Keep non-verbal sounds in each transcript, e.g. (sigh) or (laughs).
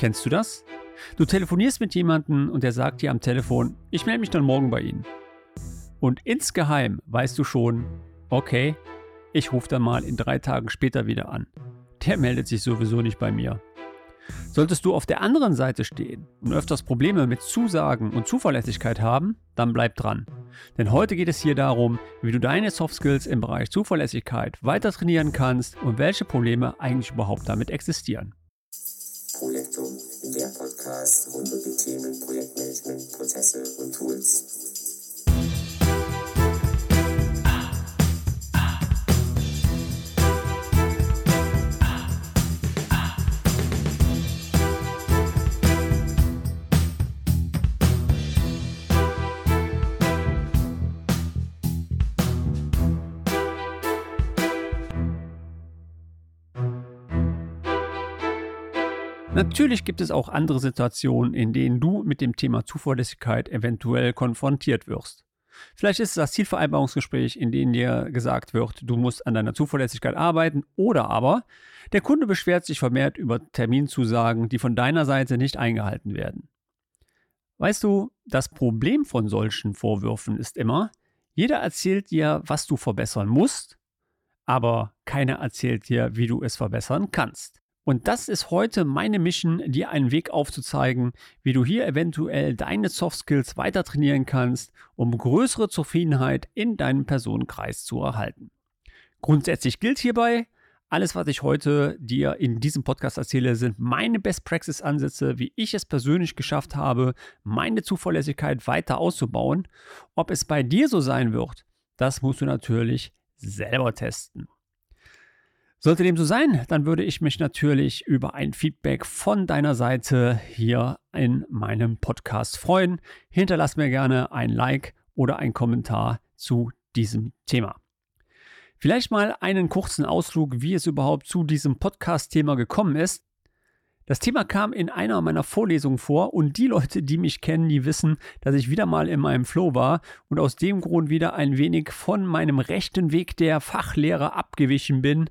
Kennst du das? Du telefonierst mit jemandem und der sagt dir am Telefon, ich melde mich dann morgen bei Ihnen. Und insgeheim weißt du schon, okay, ich rufe dann mal in drei Tagen später wieder an. Der meldet sich sowieso nicht bei mir. Solltest du auf der anderen Seite stehen und öfters Probleme mit Zusagen und Zuverlässigkeit haben, dann bleib dran. Denn heute geht es hier darum, wie du deine Soft Skills im Bereich Zuverlässigkeit weiter trainieren kannst und welche Probleme eigentlich überhaupt damit existieren. Podcast rund um die Themen Projektmanagement, Prozesse und Tools. Natürlich gibt es auch andere Situationen, in denen du mit dem Thema Zuverlässigkeit eventuell konfrontiert wirst. Vielleicht ist es das Zielvereinbarungsgespräch, in dem dir gesagt wird, du musst an deiner Zuverlässigkeit arbeiten, oder aber der Kunde beschwert sich vermehrt über Terminzusagen, die von deiner Seite nicht eingehalten werden. Weißt du, das Problem von solchen Vorwürfen ist immer, jeder erzählt dir, was du verbessern musst, aber keiner erzählt dir, wie du es verbessern kannst. Und das ist heute meine Mission, dir einen Weg aufzuzeigen, wie du hier eventuell deine Soft Skills weiter trainieren kannst, um größere Zufriedenheit in deinem Personenkreis zu erhalten. Grundsätzlich gilt hierbei, alles, was ich heute dir in diesem Podcast erzähle, sind meine Best Practice Ansätze, wie ich es persönlich geschafft habe, meine Zuverlässigkeit weiter auszubauen. Ob es bei dir so sein wird, das musst du natürlich selber testen. Sollte dem so sein, dann würde ich mich natürlich über ein Feedback von deiner Seite hier in meinem Podcast freuen. Hinterlass mir gerne ein Like oder einen Kommentar zu diesem Thema. Vielleicht mal einen kurzen Ausflug, wie es überhaupt zu diesem Podcast-Thema gekommen ist. Das Thema kam in einer meiner Vorlesungen vor und die Leute, die mich kennen, die wissen, dass ich wieder mal in meinem Flow war und aus dem Grund wieder ein wenig von meinem rechten Weg der Fachlehre abgewichen bin.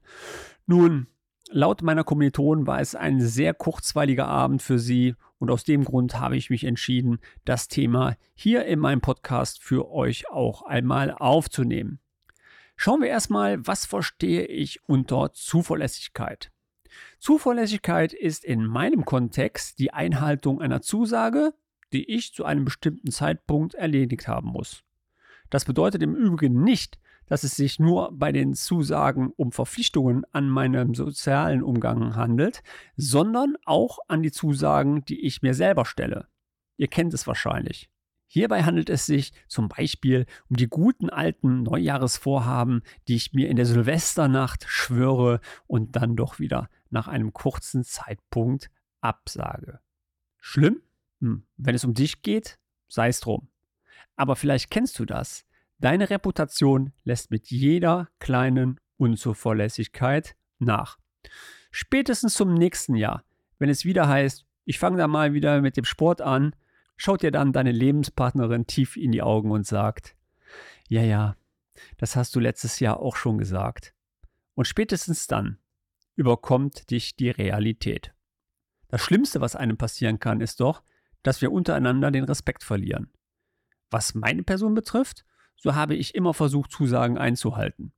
Nun, laut meiner Kommilitonen war es ein sehr kurzweiliger Abend für sie und aus dem Grund habe ich mich entschieden, das Thema hier in meinem Podcast für euch auch einmal aufzunehmen. Schauen wir erstmal, was verstehe ich unter Zuverlässigkeit. Zuverlässigkeit ist in meinem Kontext die Einhaltung einer Zusage, die ich zu einem bestimmten Zeitpunkt erledigt haben muss. Das bedeutet im Übrigen nicht, dass es sich nur bei den Zusagen um Verpflichtungen an meinem sozialen Umgang handelt, sondern auch an die Zusagen, die ich mir selber stelle. Ihr kennt es wahrscheinlich. Hierbei handelt es sich zum Beispiel um die guten alten Neujahresvorhaben, die ich mir in der Silvesternacht schwöre und dann doch wieder nach einem kurzen Zeitpunkt absage. Schlimm? Hm. Wenn es um dich geht, sei es drum. Aber vielleicht kennst du das. Deine Reputation lässt mit jeder kleinen Unzuverlässigkeit nach. Spätestens zum nächsten Jahr, wenn es wieder heißt, ich fange da mal wieder mit dem Sport an, schaut dir dann deine Lebenspartnerin tief in die Augen und sagt, ja, ja, das hast du letztes Jahr auch schon gesagt. Und spätestens dann überkommt dich die Realität. Das Schlimmste, was einem passieren kann, ist doch, dass wir untereinander den Respekt verlieren. Was meine Person betrifft, so habe ich immer versucht, Zusagen einzuhalten.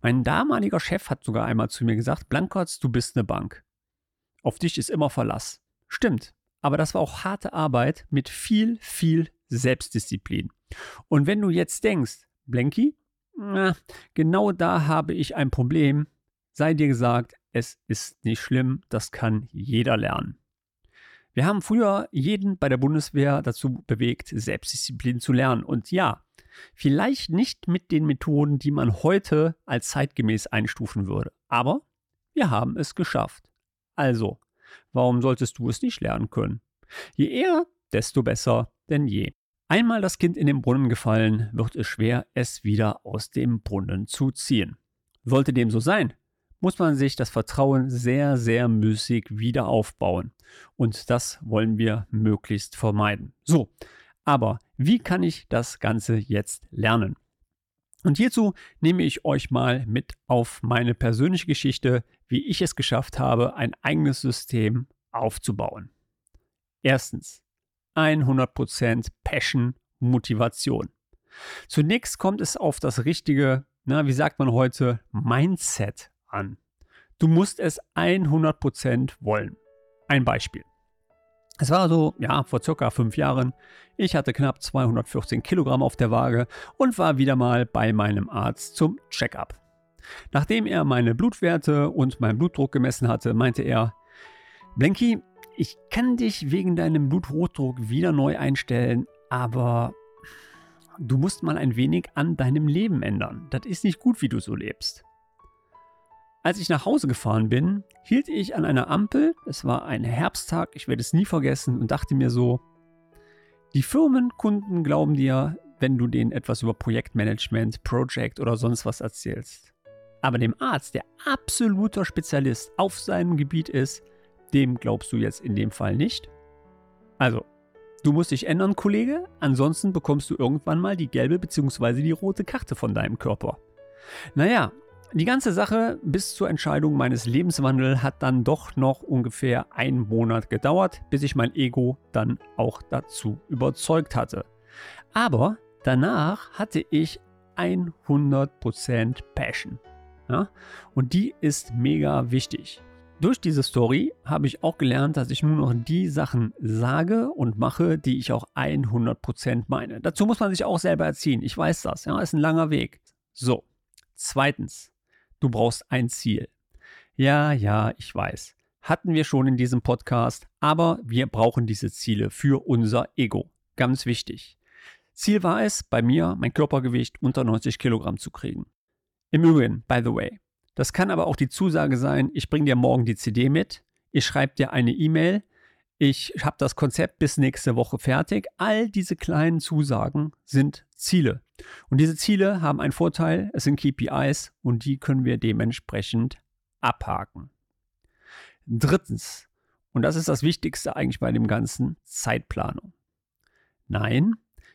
Mein damaliger Chef hat sogar einmal zu mir gesagt, Blankertz, du bist eine Bank. Auf dich ist immer Verlass. Stimmt, aber das war auch harte Arbeit mit viel, viel Selbstdisziplin. Und wenn du jetzt denkst, Blanky, na, genau da habe ich ein Problem, sei dir gesagt, es ist nicht schlimm, das kann jeder lernen. Wir haben früher jeden bei der Bundeswehr dazu bewegt, Selbstdisziplin zu lernen. Und ja, vielleicht nicht mit den Methoden, die man heute als zeitgemäß einstufen würde. Aber wir haben es geschafft. Also, Warum solltest du es nicht lernen können? Je eher, desto besser denn je. Einmal das Kind in den Brunnen gefallen, wird es schwer, es wieder aus dem Brunnen zu ziehen. Sollte dem so sein, muss man sich das Vertrauen sehr, sehr müßig wieder aufbauen. Und das wollen wir möglichst vermeiden. So, aber wie kann ich das Ganze jetzt lernen? Und hierzu nehme ich euch mal mit auf meine persönliche Geschichte, wie ich es geschafft habe, ein eigenes System aufzubauen. Erstens, 100% Passion, Motivation. Zunächst kommt es auf das richtige, na, wie sagt man heute, Mindset an. Du musst es 100% wollen. Ein Beispiel. Es war so, ja, vor circa fünf Jahren. Ich hatte knapp 214 Kilogramm auf der Waage und war wieder mal bei meinem Arzt zum Checkup. Nachdem er meine Blutwerte und meinen Blutdruck gemessen hatte, meinte er, Blenky, ich kann dich wegen deinem Bluthochdruck wieder neu einstellen, aber du musst mal ein wenig an deinem Leben ändern. Das ist nicht gut, wie du so lebst. Als ich nach Hause gefahren bin, hielt ich an einer Ampel, es war ein Herbsttag, ich werde es nie vergessen, und dachte mir so, die Firmenkunden glauben dir, wenn du denen etwas über Projektmanagement, Project oder sonst was erzählst. Aber dem Arzt, der absoluter Spezialist auf seinem Gebiet ist, dem glaubst du jetzt in dem Fall nicht. Also, du musst dich ändern, Kollege, ansonsten bekommst du irgendwann mal die gelbe bzw. die rote Karte von deinem Körper. Naja, die ganze Sache bis zur Entscheidung meines Lebenswandels hat dann doch noch ungefähr einen Monat gedauert, bis ich mein Ego dann auch dazu überzeugt hatte. Aber danach hatte ich 100% Passion. Ja? Und die ist mega wichtig. Durch diese Story habe ich auch gelernt, dass ich nur noch die Sachen sage und mache, die ich auch 100% meine. Dazu muss man sich auch selber erziehen. Ich weiß das. Ja, ist ein langer Weg. So. Zweitens, Du brauchst ein Ziel. Ja, ja, ich weiß. Hatten wir schon in diesem Podcast, aber wir brauchen diese Ziele für unser Ego. Ganz wichtig. Ziel war es, bei mir mein Körpergewicht unter 90 Kilogramm zu kriegen. Im Übrigen, by the way, das kann aber auch die Zusage sein, ich bringe dir morgen die CD mit, ich schreibe dir eine E-Mail, ich habe das Konzept bis nächste Woche fertig. All diese kleinen Zusagen sind Ziele. Und diese Ziele haben einen Vorteil, es sind KPIs und die können wir dementsprechend abhaken. Drittens, und das ist das Wichtigste eigentlich bei dem Ganzen, Zeitplanung. Nein,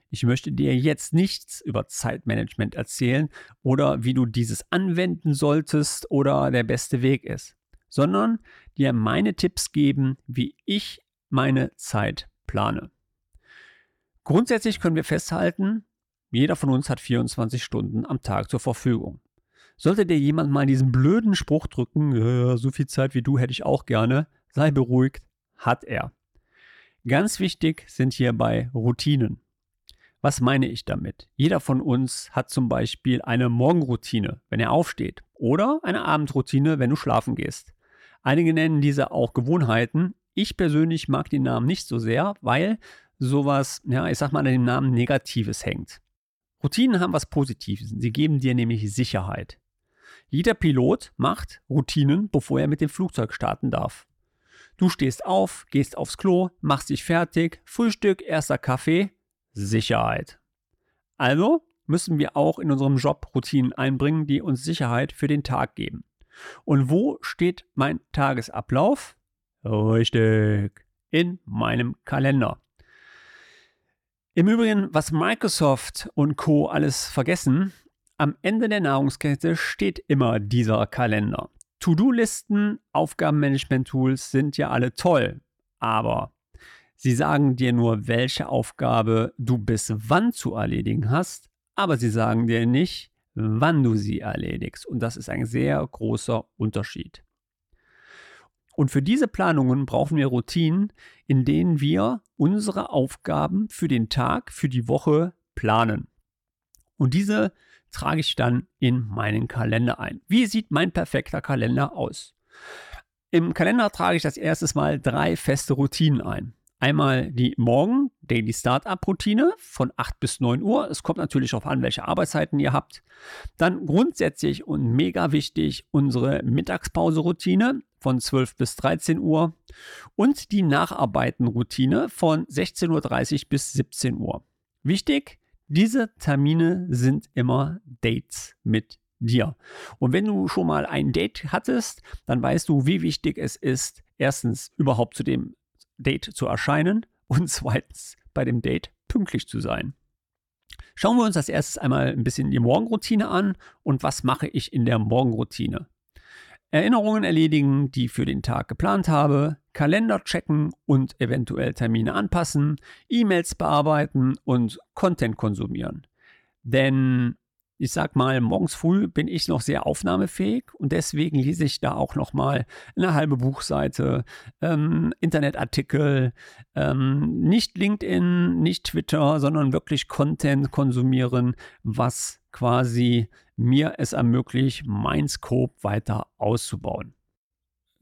ich möchte dir jetzt nichts über Zeitmanagement erzählen oder wie du dieses anwenden solltest oder der beste Weg ist, sondern dir meine Tipps geben, wie ich meine Zeit plane. Grundsätzlich können wir festhalten, jeder von uns hat 24 Stunden am Tag zur Verfügung. Sollte dir jemand mal diesen blöden Spruch drücken, so viel Zeit wie du hätte ich auch gerne, sei beruhigt, hat er. Ganz wichtig sind hierbei Routinen. Was meine ich damit? Jeder von uns hat zum Beispiel eine Morgenroutine, wenn er aufsteht, oder eine Abendroutine, wenn du schlafen gehst. Einige nennen diese auch Gewohnheiten. Ich persönlich mag den Namen nicht so sehr, weil sowas, ja, ich sag mal, an dem Namen Negatives hängt. Routinen haben was Positives. Sie geben dir nämlich Sicherheit. Jeder Pilot macht Routinen, bevor er mit dem Flugzeug starten darf. Du stehst auf, gehst aufs Klo, machst dich fertig, Frühstück, erster Kaffee, Sicherheit. Also müssen wir auch in unserem Job Routinen einbringen, die uns Sicherheit für den Tag geben. Und wo steht mein Tagesablauf? Richtig. In meinem Kalender. Im Übrigen, was Microsoft und Co. alles vergessen, am Ende der Nahrungskette steht immer dieser Kalender. To-Do-Listen, Aufgabenmanagement-Tools sind ja alle toll, aber sie sagen dir nur, welche Aufgabe du bis wann zu erledigen hast, aber sie sagen dir nicht, wann du sie erledigst. Und das ist ein sehr großer Unterschied. Und für diese Planungen brauchen wir Routinen, in denen wir unsere Aufgaben für den Tag, für die Woche planen. Und diese trage ich dann in meinen Kalender ein. Wie sieht mein perfekter Kalender aus? Im Kalender trage ich das erstes Mal drei feste Routinen ein. Einmal die Morgen Daily Startup Routine von 8 bis 9 Uhr. Es kommt natürlich darauf an, welche Arbeitszeiten ihr habt. Dann grundsätzlich und mega wichtig unsere Mittagspause Routine von 12 bis 13 Uhr und die Nacharbeiten-Routine von 16.30 Uhr bis 17 Uhr. Wichtig, diese Termine sind immer Dates mit dir. Und wenn du schon mal ein Date hattest, dann weißt du, wie wichtig es ist, erstens überhaupt zu dem Date zu erscheinen und (laughs) zweitens bei dem Date pünktlich zu sein. Schauen wir uns als erstes einmal ein bisschen die Morgenroutine an und was mache ich in der Morgenroutine. Erinnerungen erledigen, die für den Tag geplant habe, Kalender checken und eventuell Termine anpassen, E-Mails bearbeiten und Content konsumieren. Denn ich sag mal, morgens früh bin ich noch sehr aufnahmefähig und deswegen lese ich da auch noch mal eine halbe Buchseite, ähm, Internetartikel, ähm, nicht LinkedIn, nicht Twitter, sondern wirklich Content konsumieren, was quasi mir es ermöglicht, mein Scope weiter auszubauen.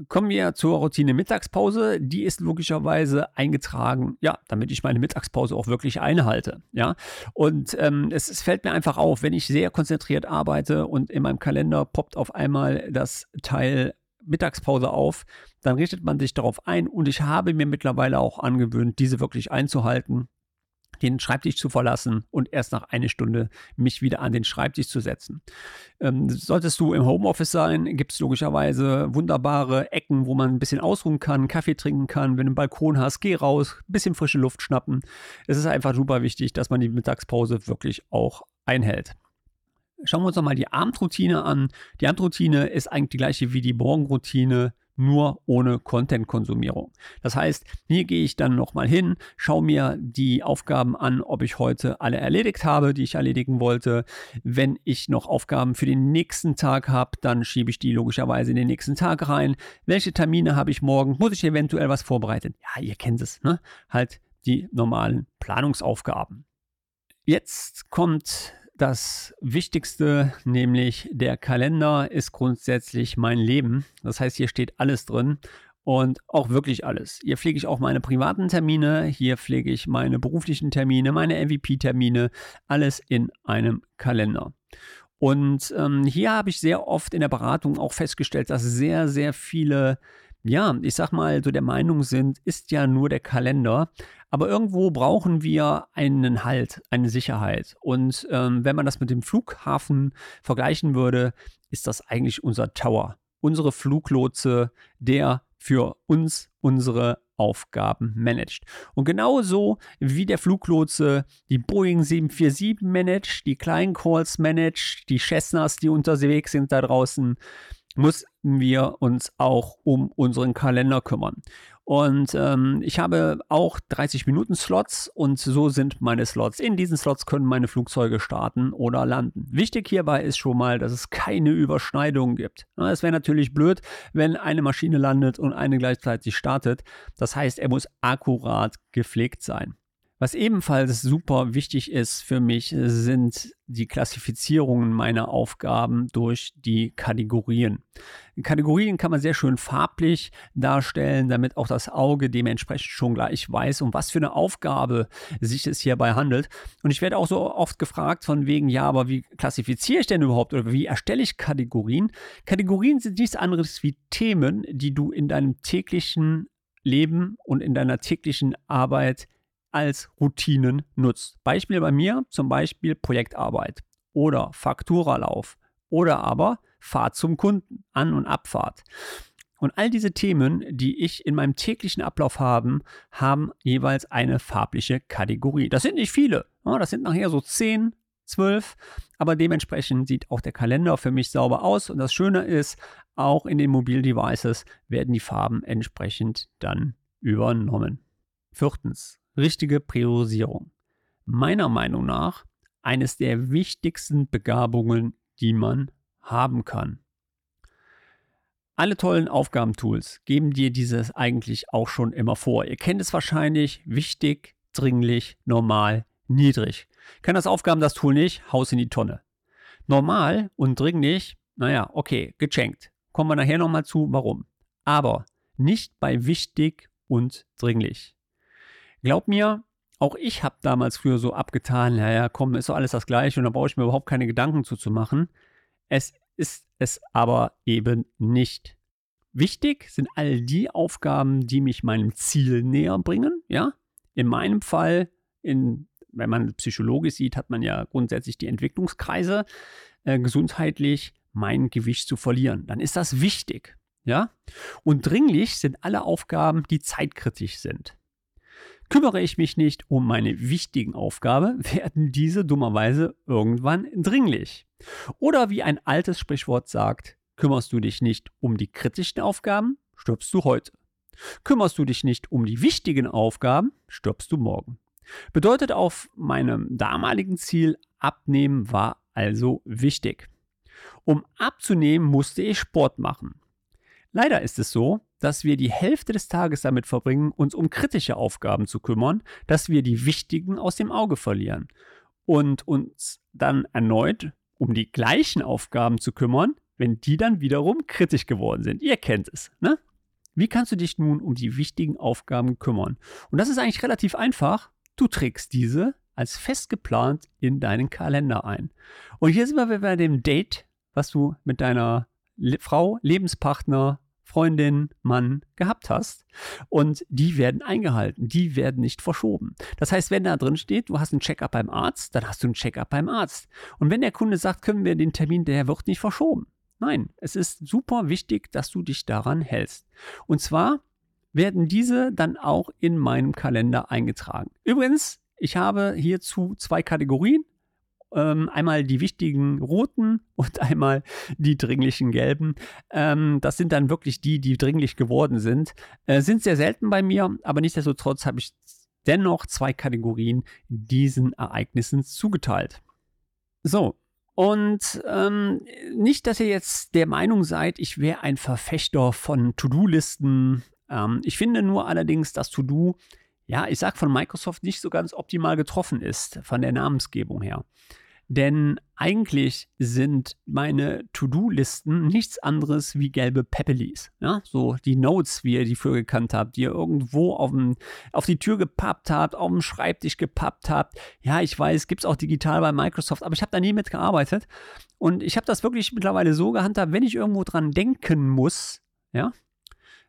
Kommen wir zur Routine Mittagspause. Die ist logischerweise eingetragen, ja, damit ich meine Mittagspause auch wirklich einhalte. Ja, und ähm, es, es, fällt mir einfach auf, wenn ich sehr konzentriert arbeite und in meinem Kalender poppt auf einmal das Teil Mittagspause auf, dann richtet man sich darauf ein und ich habe mir mittlerweile auch angewöhnt, diese wirklich einzuhalten den Schreibtisch zu verlassen und erst nach einer Stunde mich wieder an den Schreibtisch zu setzen. Ähm, solltest du im Homeoffice sein, gibt es logischerweise wunderbare Ecken, wo man ein bisschen ausruhen kann, Kaffee trinken kann. Wenn du einen Balkon hast, geh raus, ein bisschen frische Luft schnappen. Es ist einfach super wichtig, dass man die Mittagspause wirklich auch einhält. Schauen wir uns nochmal die Abendroutine an. Die Abendroutine ist eigentlich die gleiche wie die Morgenroutine nur ohne Content-Konsumierung. Das heißt, hier gehe ich dann nochmal hin, schaue mir die Aufgaben an, ob ich heute alle erledigt habe, die ich erledigen wollte. Wenn ich noch Aufgaben für den nächsten Tag habe, dann schiebe ich die logischerweise in den nächsten Tag rein. Welche Termine habe ich morgen? Muss ich eventuell was vorbereiten? Ja, ihr kennt es, ne? Halt die normalen Planungsaufgaben. Jetzt kommt das Wichtigste, nämlich der Kalender, ist grundsätzlich mein Leben. Das heißt, hier steht alles drin und auch wirklich alles. Hier pflege ich auch meine privaten Termine, hier pflege ich meine beruflichen Termine, meine MVP-Termine, alles in einem Kalender. Und ähm, hier habe ich sehr oft in der Beratung auch festgestellt, dass sehr, sehr viele ja, ich sag mal, so der Meinung sind, ist ja nur der Kalender. Aber irgendwo brauchen wir einen Halt, eine Sicherheit. Und ähm, wenn man das mit dem Flughafen vergleichen würde, ist das eigentlich unser Tower, unsere Fluglotse, der für uns unsere Aufgaben managt. Und genauso wie der Fluglotse die Boeing 747 managt, die kleinen Calls managt, die Cessnas, die unterwegs sind da draußen, müssen wir uns auch um unseren Kalender kümmern. Und ähm, ich habe auch 30 Minuten Slots und so sind meine Slots. In diesen Slots können meine Flugzeuge starten oder landen. Wichtig hierbei ist schon mal, dass es keine Überschneidungen gibt. Es wäre natürlich blöd, wenn eine Maschine landet und eine gleichzeitig startet. Das heißt, er muss akkurat gepflegt sein. Was ebenfalls super wichtig ist für mich, sind die Klassifizierungen meiner Aufgaben durch die Kategorien. Kategorien kann man sehr schön farblich darstellen, damit auch das Auge dementsprechend schon gleich weiß, um was für eine Aufgabe sich es hierbei handelt. Und ich werde auch so oft gefragt von wegen, ja, aber wie klassifiziere ich denn überhaupt oder wie erstelle ich Kategorien? Kategorien sind nichts anderes wie Themen, die du in deinem täglichen Leben und in deiner täglichen Arbeit als Routinen nutzt. Beispiel bei mir zum Beispiel Projektarbeit oder Fakturalauf oder aber Fahrt zum Kunden, An- und Abfahrt. Und all diese Themen, die ich in meinem täglichen Ablauf habe, haben jeweils eine farbliche Kategorie. Das sind nicht viele. Das sind nachher so 10, 12. Aber dementsprechend sieht auch der Kalender für mich sauber aus. Und das Schöne ist, auch in den Mobildevices werden die Farben entsprechend dann übernommen. Viertens, richtige Priorisierung. Meiner Meinung nach eines der wichtigsten Begabungen, die man haben kann. Alle tollen Aufgabentools geben dir dieses eigentlich auch schon immer vor. Ihr kennt es wahrscheinlich, wichtig, dringlich, normal, niedrig. Kann das Aufgaben das Tool nicht, haus in die Tonne. Normal und dringlich, naja, okay, geschenkt. Kommen wir nachher nochmal zu, warum. Aber nicht bei wichtig und dringlich. Glaub mir, auch ich habe damals früher so abgetan, naja, komm, ist doch alles das Gleiche und da brauche ich mir überhaupt keine Gedanken zu, zu machen. Es ist es aber eben nicht. Wichtig sind all die Aufgaben, die mich meinem Ziel näher bringen. Ja, in meinem Fall, in, wenn man psychologisch sieht, hat man ja grundsätzlich die Entwicklungskreise, äh, gesundheitlich mein Gewicht zu verlieren. Dann ist das wichtig. Ja, und dringlich sind alle Aufgaben, die zeitkritisch sind. Kümmere ich mich nicht um meine wichtigen Aufgaben, (laughs) werden diese dummerweise irgendwann dringlich. Oder wie ein altes Sprichwort sagt, Kümmerst du dich nicht um die kritischen Aufgaben, stirbst du heute. Kümmerst du dich nicht um die wichtigen Aufgaben, stirbst du morgen. Bedeutet auf meinem damaligen Ziel, abnehmen war also wichtig. Um abzunehmen, musste ich Sport machen. Leider ist es so, dass wir die Hälfte des Tages damit verbringen, uns um kritische Aufgaben zu kümmern, dass wir die wichtigen aus dem Auge verlieren und uns dann erneut um die gleichen Aufgaben zu kümmern, wenn die dann wiederum kritisch geworden sind. Ihr kennt es, ne? Wie kannst du dich nun um die wichtigen Aufgaben kümmern? Und das ist eigentlich relativ einfach. Du trägst diese als fest geplant in deinen Kalender ein. Und hier sind wir bei dem Date, was du mit deiner Frau, Lebenspartner, Freundin, Mann gehabt hast. Und die werden eingehalten, die werden nicht verschoben. Das heißt, wenn da drin steht, du hast einen Checkup beim Arzt, dann hast du einen Checkup beim Arzt. Und wenn der Kunde sagt, können wir den Termin, der wird nicht verschoben. Nein, es ist super wichtig, dass du dich daran hältst. Und zwar werden diese dann auch in meinem Kalender eingetragen. Übrigens, ich habe hierzu zwei Kategorien. Ähm, einmal die wichtigen roten und (laughs) einmal die dringlichen gelben. Ähm, das sind dann wirklich die, die dringlich geworden sind. Äh, sind sehr selten bei mir, aber nichtsdestotrotz habe ich dennoch zwei Kategorien diesen Ereignissen zugeteilt. So, und ähm, nicht, dass ihr jetzt der Meinung seid, ich wäre ein Verfechter von To-Do-Listen. Ähm, ich finde nur allerdings, dass To-Do, ja, ich sag von Microsoft nicht so ganz optimal getroffen ist, von der Namensgebung her. Denn eigentlich sind meine To-Do-Listen nichts anderes wie gelbe Peppelis. Ja? So die Notes, wie ihr die früher gekannt habt, die ihr irgendwo auf, dem, auf die Tür gepappt habt, auf dem Schreibtisch gepappt habt. Ja, ich weiß, gibt es auch digital bei Microsoft, aber ich habe da nie mitgearbeitet. Und ich habe das wirklich mittlerweile so gehandhabt, wenn ich irgendwo dran denken muss, ja,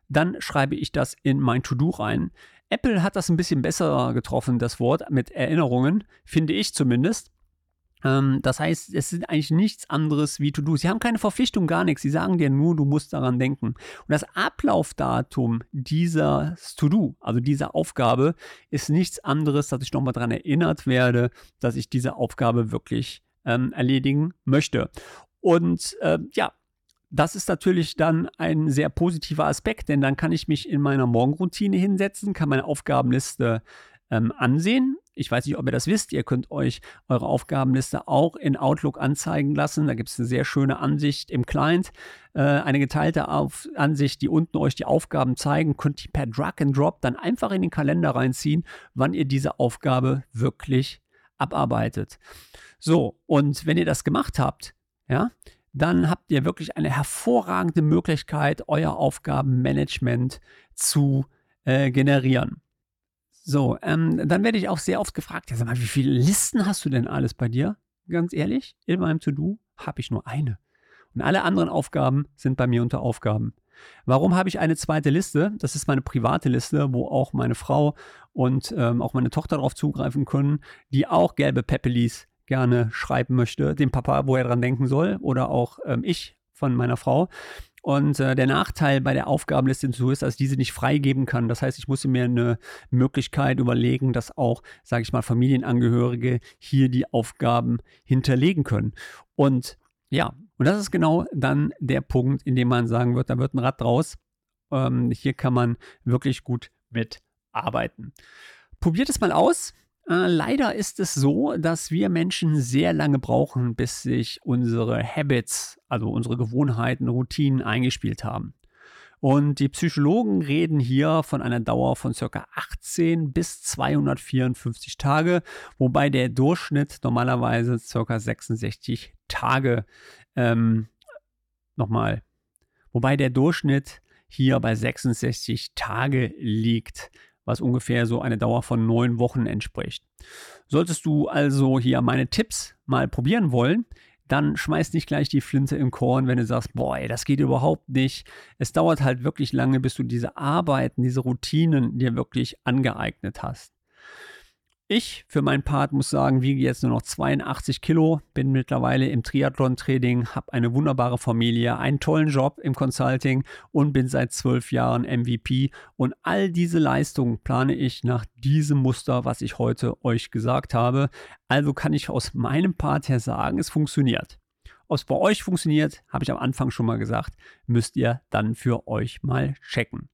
dann schreibe ich das in mein To-Do rein. Apple hat das ein bisschen besser getroffen, das Wort mit Erinnerungen, finde ich zumindest. Ähm, das heißt, es sind eigentlich nichts anderes wie To-Do. Sie haben keine Verpflichtung, gar nichts. Sie sagen dir nur, du musst daran denken. Und das Ablaufdatum dieser To-Do, also dieser Aufgabe, ist nichts anderes, dass ich nochmal daran erinnert werde, dass ich diese Aufgabe wirklich ähm, erledigen möchte. Und äh, ja, das ist natürlich dann ein sehr positiver Aspekt, denn dann kann ich mich in meiner Morgenroutine hinsetzen, kann meine Aufgabenliste ähm, ansehen. Ich weiß nicht, ob ihr das wisst. Ihr könnt euch eure Aufgabenliste auch in Outlook anzeigen lassen. Da gibt es eine sehr schöne Ansicht im Client. Äh, eine geteilte Auf Ansicht, die unten euch die Aufgaben zeigen. Könnt ihr per Drag and Drop dann einfach in den Kalender reinziehen, wann ihr diese Aufgabe wirklich abarbeitet. So, und wenn ihr das gemacht habt, ja, dann habt ihr wirklich eine hervorragende Möglichkeit, euer Aufgabenmanagement zu äh, generieren. So, ähm, dann werde ich auch sehr oft gefragt, ja, sag mal, wie viele Listen hast du denn alles bei dir? Ganz ehrlich, in meinem To-Do habe ich nur eine. Und alle anderen Aufgaben sind bei mir unter Aufgaben. Warum habe ich eine zweite Liste? Das ist meine private Liste, wo auch meine Frau und ähm, auch meine Tochter darauf zugreifen können, die auch gelbe Peppelis gerne schreiben möchte, dem Papa, wo er dran denken soll, oder auch ähm, ich von meiner Frau. Und äh, der Nachteil bei der Aufgabenliste hinzu ist, dass ich diese nicht freigeben kann. Das heißt, ich muss mir eine Möglichkeit überlegen, dass auch, sage ich mal, Familienangehörige hier die Aufgaben hinterlegen können. Und ja, und das ist genau dann der Punkt, in dem man sagen wird, da wird ein Rad draus. Ähm, hier kann man wirklich gut mitarbeiten. Probiert es mal aus. Äh, leider ist es so, dass wir Menschen sehr lange brauchen, bis sich unsere Habits, also unsere Gewohnheiten, Routinen eingespielt haben. Und die Psychologen reden hier von einer Dauer von ca. 18 bis 254 Tage, wobei der Durchschnitt normalerweise ca. 66 Tage ähm, nochmal, wobei der Durchschnitt hier bei 66 Tage liegt was ungefähr so eine Dauer von neun Wochen entspricht. Solltest du also hier meine Tipps mal probieren wollen, dann schmeiß nicht gleich die Flinte im Korn, wenn du sagst, boah, das geht überhaupt nicht. Es dauert halt wirklich lange, bis du diese Arbeiten, diese Routinen dir wirklich angeeignet hast. Ich für meinen Part muss sagen, wiege jetzt nur noch 82 Kilo, bin mittlerweile im Triathlon-Training, habe eine wunderbare Familie, einen tollen Job im Consulting und bin seit zwölf Jahren MVP. Und all diese Leistungen plane ich nach diesem Muster, was ich heute euch gesagt habe. Also kann ich aus meinem Part her sagen, es funktioniert. Ob es bei euch funktioniert, habe ich am Anfang schon mal gesagt, müsst ihr dann für euch mal checken.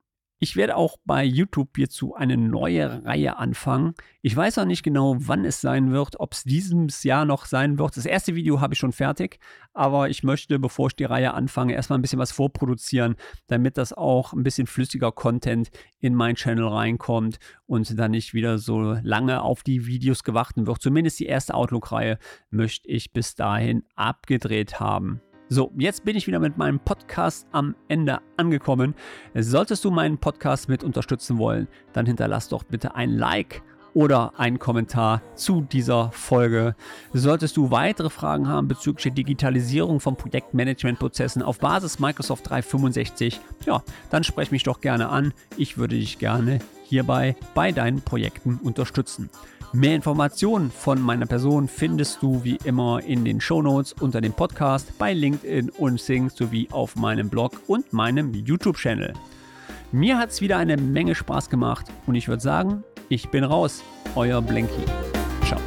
Ich werde auch bei YouTube hierzu eine neue Reihe anfangen. Ich weiß auch nicht genau, wann es sein wird, ob es dieses Jahr noch sein wird. Das erste Video habe ich schon fertig, aber ich möchte, bevor ich die Reihe anfange, erstmal ein bisschen was vorproduzieren, damit das auch ein bisschen flüssiger Content in meinen Channel reinkommt und dann nicht wieder so lange auf die Videos gewartet wird. Zumindest die erste Outlook-Reihe möchte ich bis dahin abgedreht haben. So, jetzt bin ich wieder mit meinem Podcast am Ende angekommen. Solltest du meinen Podcast mit unterstützen wollen, dann hinterlass doch bitte ein Like oder einen Kommentar zu dieser Folge. Solltest du weitere Fragen haben bezüglich der Digitalisierung von Projektmanagementprozessen auf Basis Microsoft 365, ja, dann sprech mich doch gerne an. Ich würde dich gerne hierbei bei deinen Projekten unterstützen. Mehr Informationen von meiner Person findest du wie immer in den Shownotes unter dem Podcast, bei LinkedIn und Sing sowie auf meinem Blog und meinem YouTube-Channel. Mir hat es wieder eine Menge Spaß gemacht und ich würde sagen, ich bin raus. Euer Blanky. Ciao.